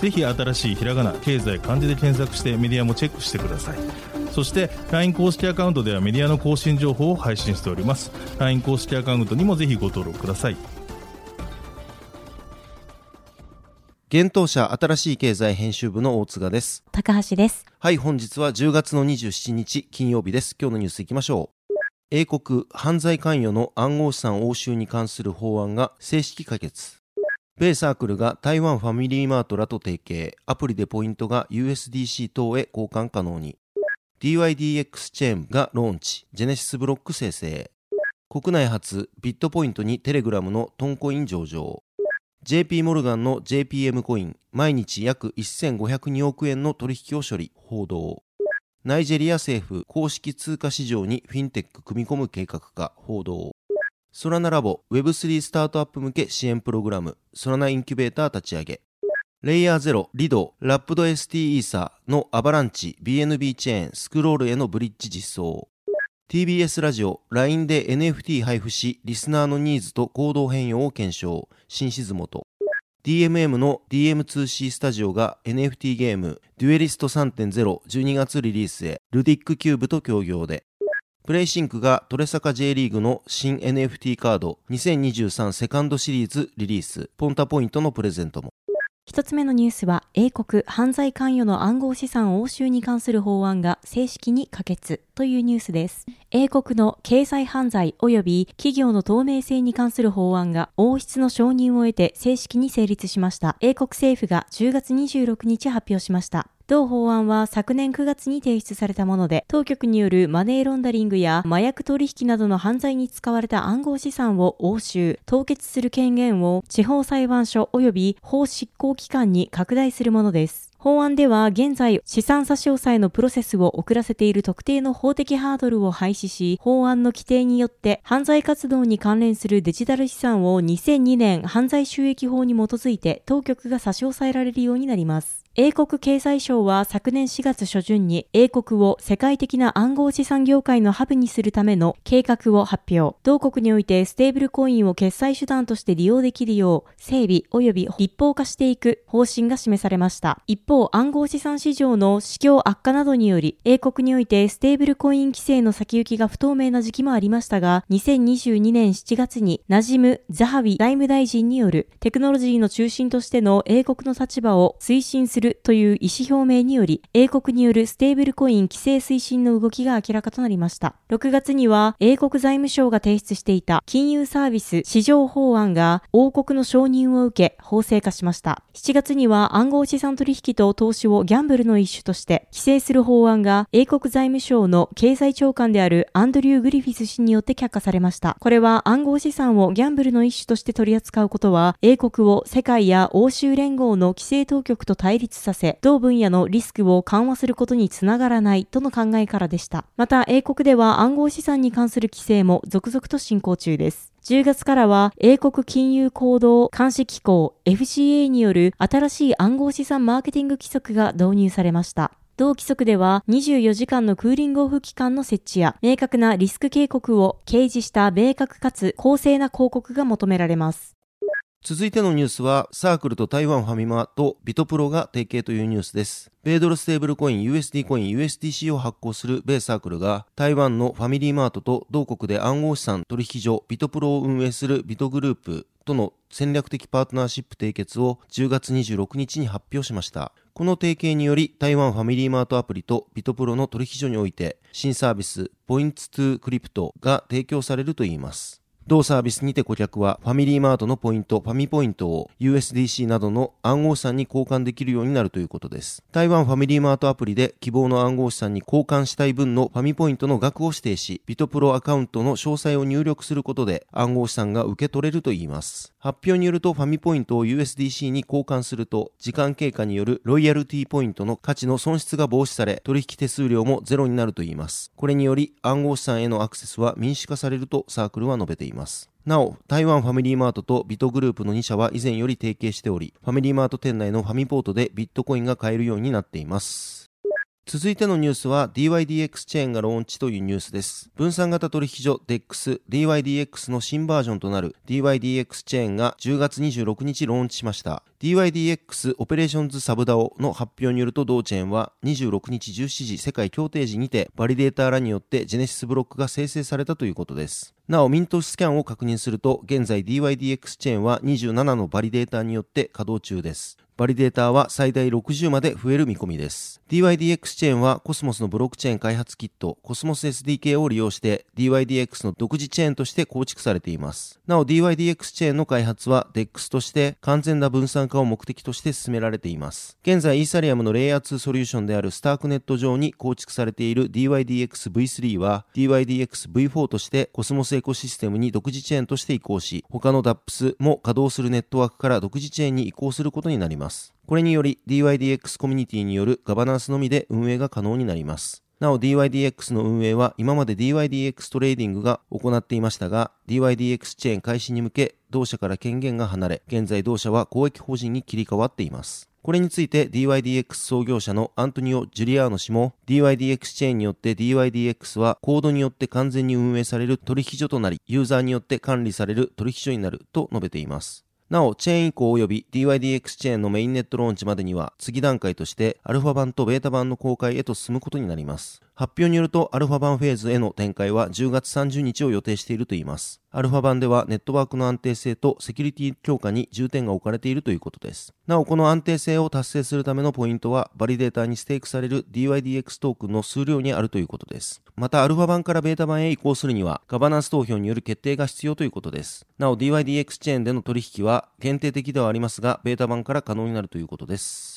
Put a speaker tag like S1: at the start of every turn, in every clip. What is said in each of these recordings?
S1: ぜひ新しいひらがな経済漢字で検索してメディアもチェックしてくださいそして LINE 公式アカウントではメディアの更新情報を配信しております LINE 公式アカウントにもぜひご登録ください
S2: 現当社新しい経済編集部の大塚です。
S3: 高橋です。
S2: はい、本日は10月の27日金曜日です。今日のニュースいきましょう。英国犯罪関与の暗号資産押収に関する法案が正式可決。米サークルが台湾ファミリーマートらと提携、アプリでポイントが USDC 等へ交換可能に。DYDX チェーンがローンチ、ジェネシスブロック生成。国内初ビットポイントにテレグラムのトンコイン上場。JP モルガンの JPM コイン、毎日約1502億円の取引を処理、報道。ナイジェリア政府公式通貨市場にフィンテック組み込む計画か、報道。ソラナラボ Web3 スタートアップ向け支援プログラム、ソラナインキュベーター立ち上げ。レイヤー0、リド、ラップド ST イーサのアバランチ、BNB チェーン、スクロールへのブリッジ実装。TBS ラジオ、LINE で NFT 配布し、リスナーのニーズと行動変容を検証。新静本。DMM の DM2C スタジオが NFT ゲーム、デュエリスト3.0、12月リリースへ、ルディックキューブと協業で。プレイシンクがトレサカ J リーグの新 NFT カード2023セカンドシリーズリリース、ポンタポイントのプレゼントも。
S3: 一つ目のニュースは、英国犯罪関与の暗号資産押収に関する法案が正式に可決というニュースです。英国の経済犯罪及び企業の透明性に関する法案が王室の承認を得て正式に成立しました。英国政府が10月26日発表しました。同法案は昨年9月に提出されたもので、当局によるマネーロンダリングや麻薬取引などの犯罪に使われた暗号資産を押収、凍結する権限を地方裁判所及び法執行機関に拡大するものです。法案では現在資産差し押さえのプロセスを遅らせている特定の法的ハードルを廃止し、法案の規定によって犯罪活動に関連するデジタル資産を2002年犯罪収益法に基づいて当局が差し押さえられるようになります。英国経済省は昨年4月初旬に英国を世界的な暗号資産業界のハブにするための計画を発表。同国においてステーブルコインを決済手段として利用できるよう整備及び立法化していく方針が示されました。一方、暗号資産市場の市況悪化などにより、英国においてステーブルコイン規制の先行きが不透明な時期もありましたが、2022年7月にナジム・ザハウィ財務大臣によるテクノロジーの中心としての英国の立場を推進するという意思表明により、英国によるステーブルコイン規制推進の動きが明らかとなりました。6月には英国財務省が提出していた金融サービス市場法案が王国の承認を受け法制化しました。7月には暗号資産取引と投資をギャンブルの一種として規制する法案が英国財務省の経済長官であるアンドリュー・グリフィス氏によって却下されました。これは暗号資産をギャンブルの一種として取り扱うことは英国を世界や欧州連合の規制当局と対立させ、同分野のリスクを緩和することにつながらないとの考えからでした。また英国では暗号資産に関する規制も続々と進行中です。10月からは英国金融行動監視機構 FCA による新しい暗号資産マーケティング規則が導入されました。同規則では24時間のクーリングオフ期間の設置や明確なリスク警告を掲示した明確かつ公正な広告が求められます。
S2: 続いてのニュースは、サークルと台湾ファミマとビトプロが提携というニュースです。米ドルステーブルコイン USD コイン USDC を発行する米サークルが、台湾のファミリーマートと同国で暗号資産取引所ビトプロを運営するビトグループとの戦略的パートナーシップ締結を10月26日に発表しました。この提携により、台湾ファミリーマートアプリとビトプロの取引所において、新サービス、ポインツトゥクリプトが提供されるといいます。同サービスにて顧客はファミリーマートのポイント、ファミポイントを USDC などの暗号資産に交換できるようになるということです。台湾ファミリーマートアプリで希望の暗号資産に交換したい分のファミポイントの額を指定し、ビトプロアカウントの詳細を入力することで暗号資産が受け取れるといいます。発表によるとファミポイントを USDC に交換すると、時間経過によるロイヤルティポイントの価値の損失が防止され、取引手数料もゼロになるといいます。これにより暗号資産へのアクセスは民主化されるとサークルは述べています。なお、台湾ファミリーマートとビトグループの2社は以前より提携しており、ファミリーマート店内のファミポートでビットコインが買えるようになっています。続いてのニュースは DYDX チェーンがローンチというニュースです。分散型取引所 DEX、DYDX の新バージョンとなる DYDX チェーンが10月26日ローンチしました。DYDX オペレーションズサブダオの発表によると同チェーンは26日17時世界協定時にてバリデーターらによってジェネシスブロックが生成されたということです。なお、ミントスキャンを確認すると、現在 DYDX チェーンは27のバリデータによって稼働中です。バリデーターは最大60まで増える見込みです。DYDX チェーンはコスモスのブロックチェーン開発キット、コスモス SDK を利用して DYDX の独自チェーンとして構築されています。なお DYDX チェーンの開発は DEX として完全な分散化を目的として進められています。現在イーサリアムのレイヤー2ソリューションであるスタークネット上に構築されている DYDX V3 は DYDX V4 としてコスモスエコシステムに独自チェーンとして移行し、他の DApps も稼働するネットワークから独自チェーンに移行することになります。これにより DYDX コミュニティによるガバナンスのみで運営が可能になります。なお DYDX の運営は今まで DYDX トレーディングが行っていましたが DYDX チェーン開始に向け同社から権限が離れ現在同社は公益法人に切り替わっています。これについて DYDX 創業者のアントニオ・ジュリアーノ氏も DYDX チェーンによって DYDX はコードによって完全に運営される取引所となりユーザーによって管理される取引所になると述べています。なお、チェーン移行及び DYDX チェーンのメインネットローンチまでには、次段階として、アルファ版とベータ版の公開へと進むことになります。発表によると、アルファ版フェーズへの展開は10月30日を予定しているといいます。アルファ版ではネットワークの安定性とセキュリティ強化に重点が置かれているということです。なお、この安定性を達成するためのポイントは、バリデータにステークされる DYDX トークンの数量にあるということです。また、アルファ版からベータ版へ移行するには、ガバナンス投票による決定が必要ということです。なお、DYDX チェーンでの取引は限定的ではありますが、ベータ版から可能になるということです。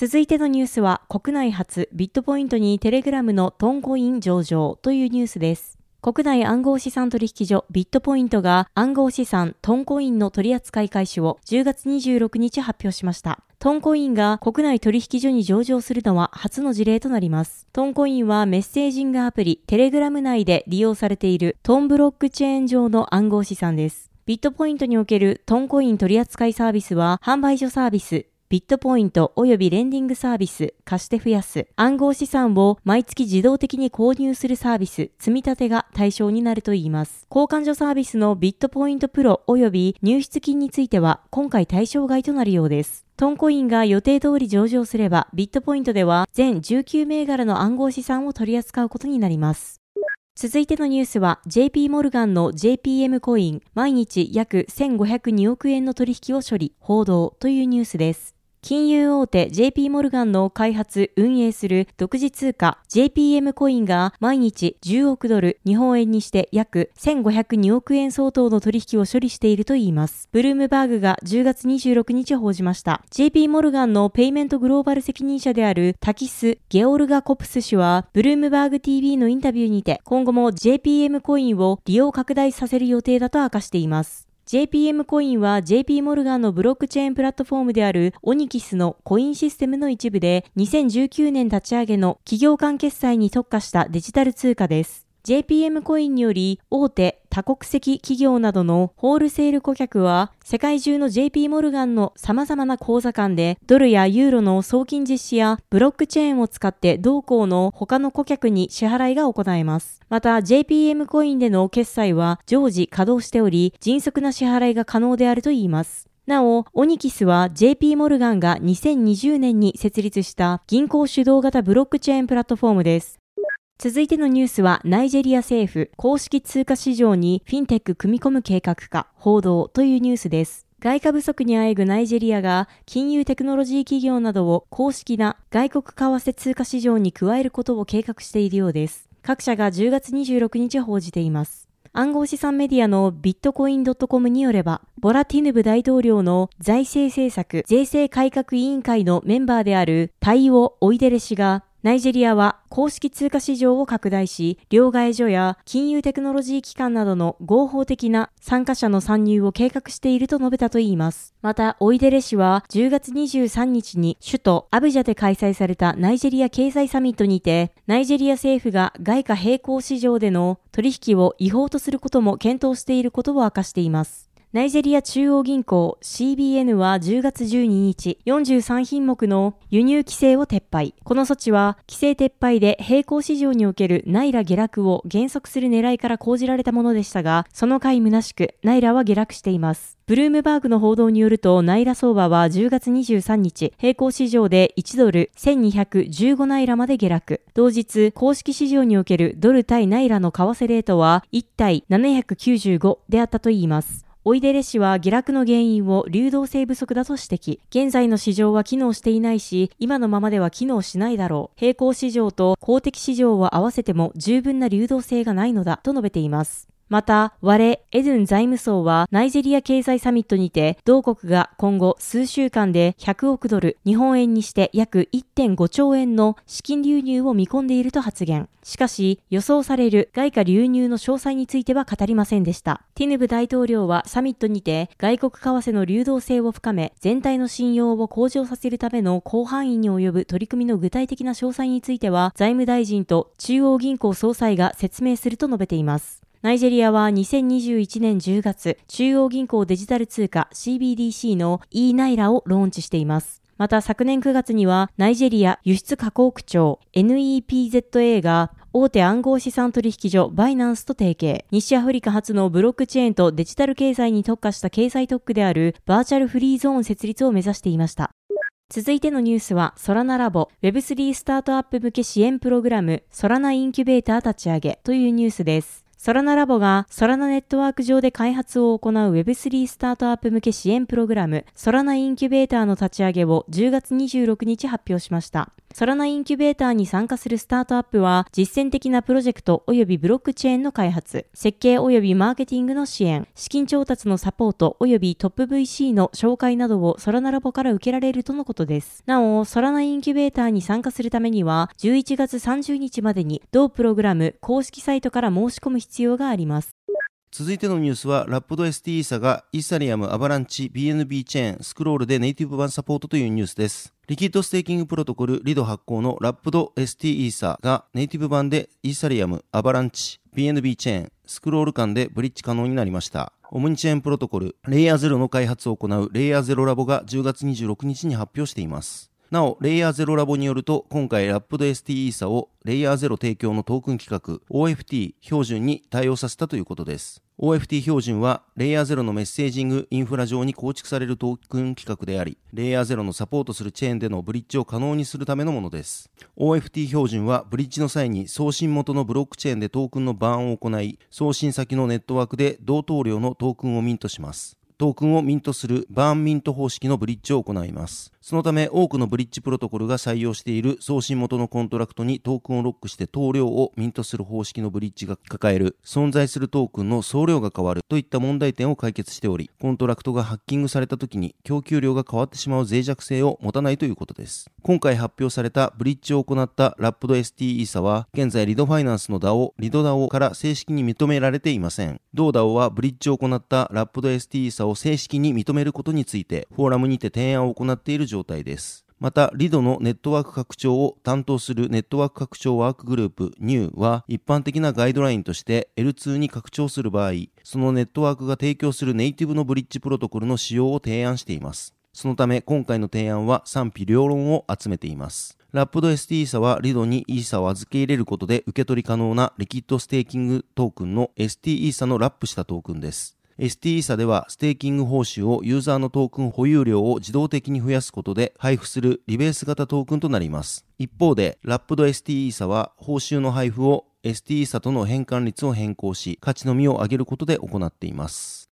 S3: 続いてのニュースは国内初ビットポイントにテレグラムのトンコイン上場というニュースです。国内暗号資産取引所ビットポイントが暗号資産トンコインの取扱い開始を10月26日発表しました。トンコインが国内取引所に上場するのは初の事例となります。トンコインはメッセージングアプリテレグラム内で利用されているトンブロックチェーン上の暗号資産です。ビットポイントにおけるトンコイン取扱いサービスは販売所サービス、ビットポイント及びレンディングサービス、貸して増やす、暗号資産を毎月自動的に購入するサービス、積み立てが対象になるといいます。交換所サービスのビットポイントプロ及び入出金については今回対象外となるようです。トンコインが予定通り上場すれば、ビットポイントでは全19銘柄の暗号資産を取り扱うことになります。続いてのニュースは JP モルガンの JPM コイン毎日約1502億円の取引を処理、報道というニュースです。金融大手 JP モルガンの開発、運営する独自通貨 JPM コインが毎日10億ドル、日本円にして約1502億円相当の取引を処理しているといいます。ブルームバーグが10月26日報じました。JP モルガンのペイメントグローバル責任者であるタキス・ゲオルガ・コプス氏は、ブルームバーグ TV のインタビューにて、今後も JPM コインを利用拡大させる予定だと明かしています。JPM コインは JP モルガンのブロックチェーンプラットフォームであるオニキスのコインシステムの一部で2019年立ち上げの企業間決済に特化したデジタル通貨です。JPM コインにより大手多国籍企業などのホールセール顧客は世界中の JP モルガンの様々な口座間でドルやユーロの送金実施やブロックチェーンを使って同行の他の顧客に支払いが行えます。また JPM コインでの決済は常時稼働しており迅速な支払いが可能であるといいます。なお、オニキスは JP モルガンが2020年に設立した銀行主導型ブロックチェーンプラットフォームです。続いてのニュースは、ナイジェリア政府公式通貨市場にフィンテック組み込む計画か、報道というニュースです。外貨不足にあえぐナイジェリアが金融テクノロジー企業などを公式な外国為替通貨市場に加えることを計画しているようです。各社が10月26日報じています。暗号資産メディアのビットコイン .com によれば、ボラティヌブ大統領の財政政策税制改革委員会のメンバーであるタイオ・オイデレ氏がナイジェリアは公式通貨市場を拡大し、両替所や金融テクノロジー機関などの合法的な参加者の参入を計画していると述べたといいます。また、オイデレ氏は10月23日に首都アブジャで開催されたナイジェリア経済サミットにて、ナイジェリア政府が外貨並行市場での取引を違法とすることも検討していることを明かしています。ナイジェリア中央銀行 CBN は10月12日、43品目の輸入規制を撤廃。この措置は、規制撤廃で並行市場におけるナイラ下落を減速する狙いから講じられたものでしたが、その回虚しく、ナイラは下落しています。ブルームバーグの報道によると、ナイラ相場は10月23日、並行市場で1ドル1215ナイラまで下落。同日、公式市場におけるドル対ナイラの為替レートは1対795であったといいます。おいでれ氏は下落の原因を流動性不足だと指摘。現在の市場は機能していないし、今のままでは機能しないだろう。並行市場と公的市場を合わせても十分な流動性がないのだと述べています。また、我、エドゥン財務省はナイジェリア経済サミットにて、同国が今後数週間で100億ドル、日本円にして約1.5兆円の資金流入を見込んでいると発言。しかし、予想される外貨流入の詳細については語りませんでした。ティヌブ大統領はサミットにて、外国為替の流動性を深め、全体の信用を向上させるための広範囲に及ぶ取り組みの具体的な詳細については、財務大臣と中央銀行総裁が説明すると述べています。ナイジェリアは2021年10月、中央銀行デジタル通貨 CBDC の e ナイラをローンチしています。また昨年9月にはナイジェリア輸出加工区長 NEPZA が大手暗号資産取引所バイナンスと提携、西アフリカ初のブロックチェーンとデジタル経済に特化した経済特区であるバーチャルフリーゾーン設立を目指していました。続いてのニュースは、ソラナラボ Web3 スタートアップ向け支援プログラムソラナインキュベーター立ち上げというニュースです。ソラナラボがソラナネットワーク上で開発を行う Web3 スタートアップ向け支援プログラムソラナインキュベーターの立ち上げを10月26日発表しました。ソラナインキュベーターに参加するスタートアップは、実践的なプロジェクト及びブロックチェーンの開発、設計及びマーケティングの支援、資金調達のサポート及びトップ VC の紹介などをソラナラボから受けられるとのことです。なお、ソラナインキュベーターに参加するためには、11月30日までに同プログラム公式サイトから申し込む必要があります。
S2: 続いてのニュースは、ラップド ST イーサがイーサリアム、アバランチ、BNB チェーン、スクロールでネイティブ版サポートというニュースです。リキッドステーキングプロトコルリド発行のラップド ST イーサがネイティブ版でイーサリアム、アバランチ、BNB チェーン、スクロール間でブリッジ可能になりました。オムニチェーンプロトコル、レイヤー0の開発を行うレイヤー0ラボが10月26日に発表しています。なお、レイヤー0ラボによると、今回ラップド ST イーサをレイヤー0提供のトークン規格 OFT 標準に対応させたということです。OFT 標準は、レイヤー0のメッセージングインフラ上に構築されるトークン規格であり、レイヤー0のサポートするチェーンでのブリッジを可能にするためのものです。OFT 標準は、ブリッジの際に送信元のブロックチェーンでトークンのバーンを行い、送信先のネットワークで同等量のトークンをミントします。トークンをミントするバーンミント方式のブリッジを行います。そのため多くのブリッジプロトコルが採用している送信元のコントラクトにトークンをロックして等量をミントする方式のブリッジが抱える存在するトークンの総量が変わるといった問題点を解決しており、コントラクトがハッキングされた時に供給量が変わってしまう脆弱性を持たないということです。今回発表されたブリッジを行ったラップド ST イーサは現在リドファイナンスの DAO、リド DAO から正式に認められていません。同 DAO はブリッジを行ったラップド ST イーサをを正式に認めることについてフォーラムにて提案を行っている状態です。また、リドのネットワーク拡張を担当するネットワーク拡張ワークグループ NEW は一般的なガイドラインとして L2 に拡張する場合、そのネットワークが提供するネイティブのブリッジプロトコルの使用を提案しています。そのため今回の提案は賛否両論を集めています。ラップド ST イーサはリドにイーサを預け入れることで受け取り可能なリキッドステーキングトークンの ST イーサのラップしたトークンです。ST 社ではステーキング報酬をユーザーのトークン保有量を自動的に増やすことで配布するリベース型トークンとなります。一方で、ラップド ST 社は報酬の配布を ST 社との変換率を変更し、価値のみを上げることで行っています。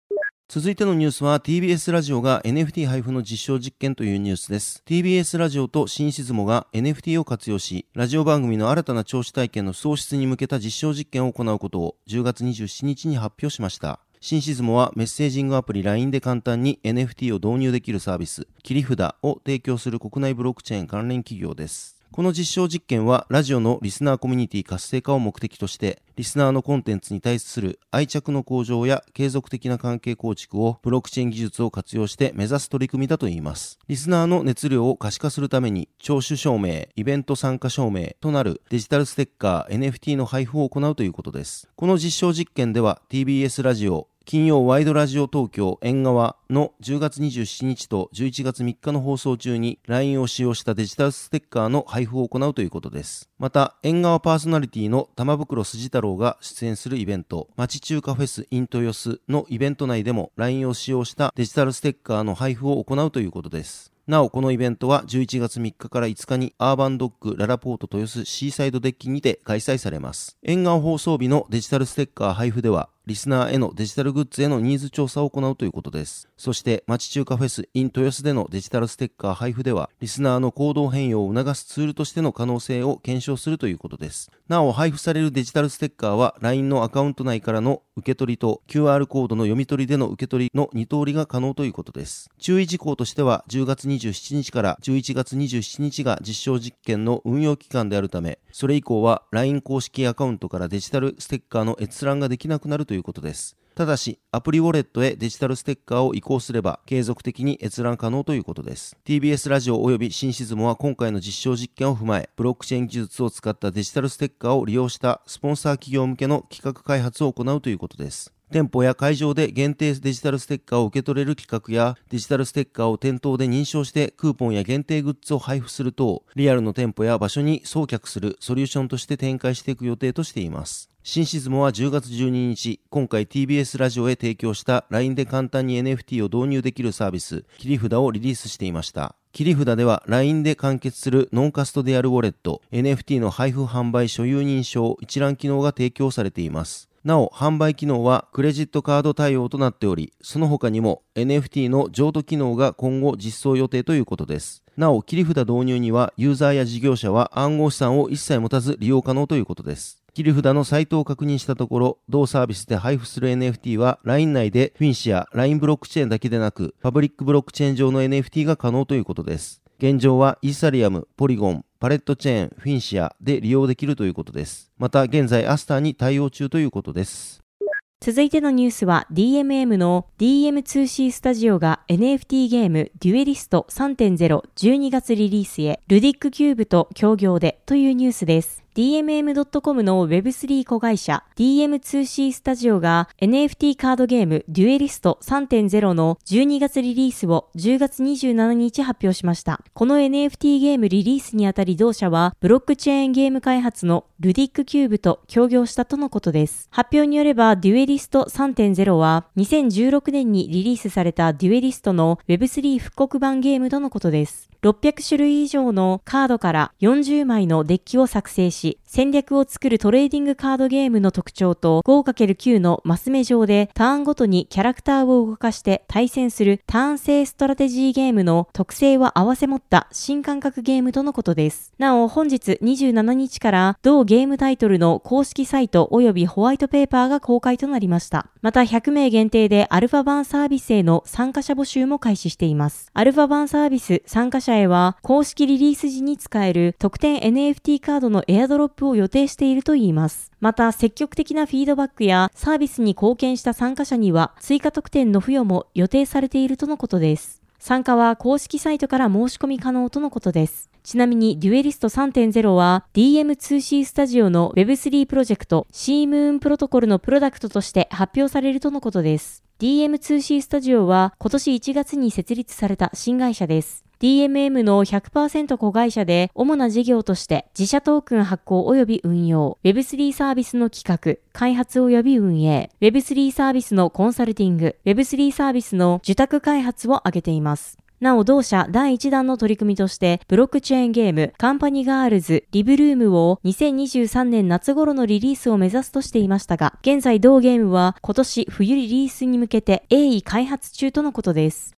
S2: 続いてのニュースは TBS ラジオが NFT 配布の実証実験というニュースです。TBS ラジオと新シズモが NFT を活用し、ラジオ番組の新たな聴取体験の創出に向けた実証実験を行うことを10月27日に発表しました。新シズモはメッセージングアプリ LINE で簡単に NFT を導入できるサービス、切り札を提供する国内ブロックチェーン関連企業です。この実証実験はラジオのリスナーコミュニティ活性化を目的として、リスナーのコンテンツに対する愛着の向上や継続的な関係構築をブロックチェーン技術を活用して目指す取り組みだといいます。リスナーの熱量を可視化するために、聴取証明、イベント参加証明となるデジタルステッカー NFT の配布を行うということです。この実証実験では TBS ラジオ、金曜ワイドラジオ東京縁側の10月27日と11月3日の放送中に LINE を使用したデジタルステッカーの配布を行うということです。また、縁側パーソナリティの玉袋筋太郎が出演するイベント、町中華フェスイントヨスのイベント内でも LINE を使用したデジタルステッカーの配布を行うということです。なお、このイベントは11月3日から5日にアーバンドッグララポート豊洲シーサイドデッキにて開催されます。沿岸放送日のデジタルステッカー配布では、リスナーへのデジタルグッズへのニーズ調査を行うということです。そして、町中華フェス in 豊洲でのデジタルステッカー配布では、リスナーの行動変容を促すツールとしての可能性を検証するということです。なお、配布されるデジタルステッカーは、LINE のアカウント内からの受け取りと QR コードの読み取りでの受け取りの2通りが可能ということです。注意事項としては、10月27日から11月27日が実証実験の運用期間であるため、それ以降は LINE 公式アカウントからデジタルステッカーの閲覧ができなくなるとということです。ただし、アプリウォレットへデジタルステッカーを移行すれば、継続的に閲覧可能ということです。TBS ラジオ及び新シズモは今回の実証実験を踏まえ、ブロックチェーン技術を使ったデジタルステッカーを利用したスポンサー企業向けの企画開発を行うということです。店舗や会場で限定デジタルステッカーを受け取れる企画やデジタルステッカーを店頭で認証してクーポンや限定グッズを配布するとリアルの店舗や場所に送客するソリューションとして展開していく予定としています。新シズモは10月12日、今回 TBS ラジオへ提供した LINE で簡単に NFT を導入できるサービス、切り札をリリースしていました。切り札では LINE で完結するノンカストデアルウォレット、NFT の配布販売所有認証一覧機能が提供されています。なお、販売機能はクレジットカード対応となっており、その他にも NFT の譲渡機能が今後実装予定ということです。なお、切り札導入にはユーザーや事業者は暗号資産を一切持たず利用可能ということです。切り札のサイトを確認したところ、同サービスで配布する NFT は LINE 内でフィンシや LINE ブロックチェーンだけでなく、パブリックブロックチェーン上の NFT が可能ということです。現状はイーサリアム、ポリゴン、パレットチェーン、フィンシアで利用できるということです。また現在アスターに対応中ということです。
S3: 続いてのニュースは DMM の DM2C スタジオが NFT ゲームデュエリスト3.0 12月リリースへルディックキューブと協業でというニュースです。DMM.com の Web3 子会社 DM2C スタジオが NFT カードゲームデュエリスト3.0の12月リリースを10月27日発表しました。この NFT ゲームリリースにあたり同社はブロックチェーンゲーム開発のルディックキューブと協業したとのことです。発表によればデュエリスト3.0は2016年にリリースされたデュエリストの Web3 復刻版ゲームとのことです。600種類以上のカードから40枚のデッキを作成し、戦略を作るトレーディングカードゲームの特徴と 5×9 のマス目上でターンごとにキャラクターを動かして対戦するターン制ストラテジーゲームの特性を合わせ持った新感覚ゲームとのことです。なお、本日27日から同ゲームタイトルの公式サイト及びホワイトペーパーが公開となりました。また100名限定でアルファ版サービスへの参加者募集も開始しています。アルファ版サービス参加者へは公式リリース時に使える特典 NFT カードのエアドドロップを予定しているといいます。また積極的なフィードバックやサービスに貢献した参加者には追加特典の付与も予定されているとのことです。参加は公式サイトから申し込み可能とのことです。ちなみに、デュエリスト3.0は DM2C スタジオの Web3 プロジェクト C ムーンプロトコルのプロダクトとして発表されるとのことです。DM2C スタジオは今年1月に設立された新会社です。DMM の100%子会社で主な事業として自社トークン発行及び運用、Web3 サービスの企画、開発及び運営、Web3 サービスのコンサルティング、Web3 サービスの受託開発を挙げています。なお同社第1弾の取り組みとしてブロックチェーンゲームカンパニガールズリブルームを2023年夏頃のリリースを目指すとしていましたが現在同ゲームは今年冬リリースに向けて鋭意開発中とのことです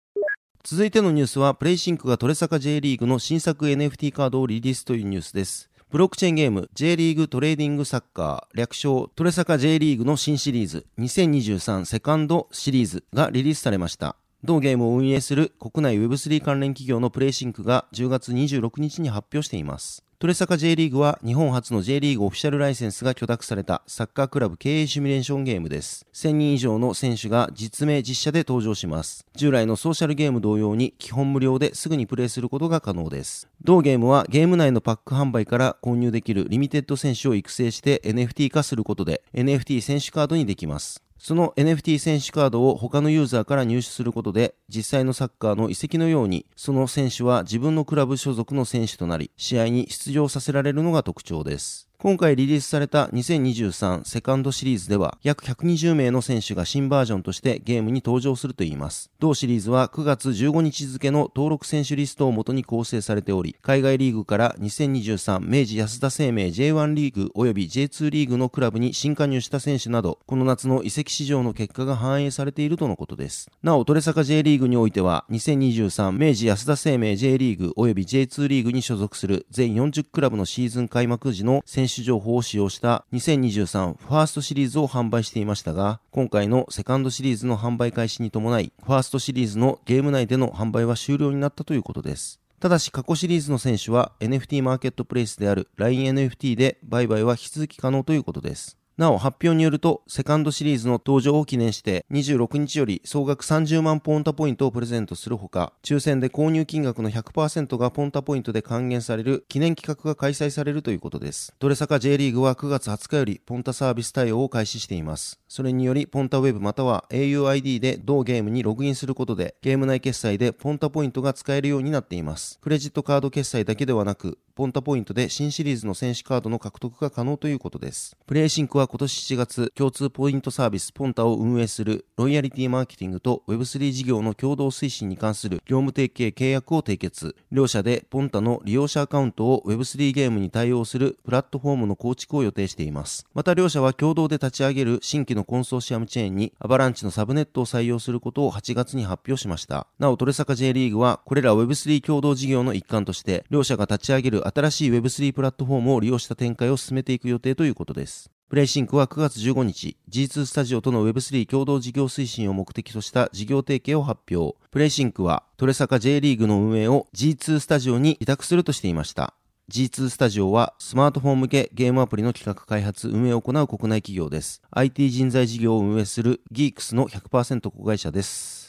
S2: 続いてのニュースはプレイシンクがトレサカ J リーグの新作 NFT カードをリリースというニュースですブロックチェーンゲーム J リーグトレーディングサッカー略称トレサカ J リーグの新シリーズ2023セカンドシリーズがリリースされました同ゲームを運営する国内 Web3 関連企業のプレイシンクが10月26日に発表しています。トレサカ J リーグは日本初の J リーグオフィシャルライセンスが許諾されたサッカークラブ経営シミュレーションゲームです。1000人以上の選手が実名実写で登場します。従来のソーシャルゲーム同様に基本無料ですぐにプレイすることが可能です。同ゲームはゲーム内のパック販売から購入できるリミテッド選手を育成して NFT 化することで NFT 選手カードにできます。その NFT 選手カードを他のユーザーから入手することで、実際のサッカーの遺跡のように、その選手は自分のクラブ所属の選手となり、試合に出場させられるのが特徴です。今回リリースされた2023セカンドシリーズでは約120名の選手が新バージョンとしてゲームに登場するといいます。同シリーズは9月15日付の登録選手リストをもとに構成されており、海外リーグから2023明治安田生命 J1 リーグ及び J2 リーグのクラブに新加入した選手など、この夏の移籍市場の結果が反映されているとのことです。なお、トレサカ J リーグにおいては、2023明治安田生命 J リーグ及び J2 リーグに所属する全40クラブのシーズン開幕時の選手選手情報を使用した2023ファーストシリーズを販売していましたが、今回のセカンドシリーズの販売開始に伴い、ファーストシリーズのゲーム内での販売は終了になったということです。ただし過去シリーズの選手は NFT マーケットプレイスである LINE NFT で売買は引き続き可能ということです。なお発表によると、セカンドシリーズの登場を記念して、26日より総額30万ポンタポイントをプレゼントするほか、抽選で購入金額の100%がポンタポイントで還元される記念企画が開催されるということです。トレサカ J リーグは9月20日よりポンタサービス対応を開始しています。それにより、ポンタウェブまたは au ID で同ゲームにログインすることで、ゲーム内決済でポンタポイントが使えるようになっています。クレジットカード決済だけではなく、ポンタポイントで新シリーズの選手カードの獲得が可能ということです。プレイシンクは今年7月、共通ポイントサービスポンタを運営するロイヤリティマーケティングと Web3 事業の共同推進に関する業務提携契約を締結。両社でポンタの利用者アカウントを Web3 ゲームに対応するプラットフォームの構築を予定しています。また両社は共同で立ち上げる新規のコンソーシアムチェーンにアバランチのサブネットを採用することを8月に発表しました。なお、トレサカ J リーグはこれら Web3 共同事業の一環として両社が立ち上げる新しい Web3 プラットフォームを利用した展開を進めていく予定ということです。プレイシンクは9月15日、G2 スタジオとの Web3 共同事業推進を目的とした事業提携を発表。プレイシンクはトレサカ J リーグの運営を G2 スタジオに委託するとしていました。G2 スタジオはスマートフォン向けゲームアプリの企画開発運営を行う国内企業です。IT 人材事業を運営する Geeks の100%子会社です。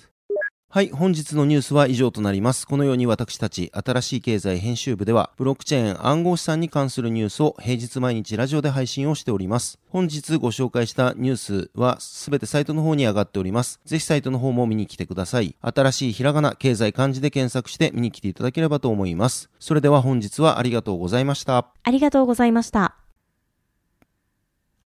S2: はい、本日のニュースは以上となります。このように私たち、新しい経済編集部では、ブロックチェーン暗号資産に関するニュースを平日毎日ラジオで配信をしております。本日ご紹介したニュースは、すべてサイトの方に上がっております。ぜひサイトの方も見に来てください。新しいひらがな、経済漢字で検索して見に来ていただければと思います。それでは本日はありがとうございました。
S3: ありがとうございました。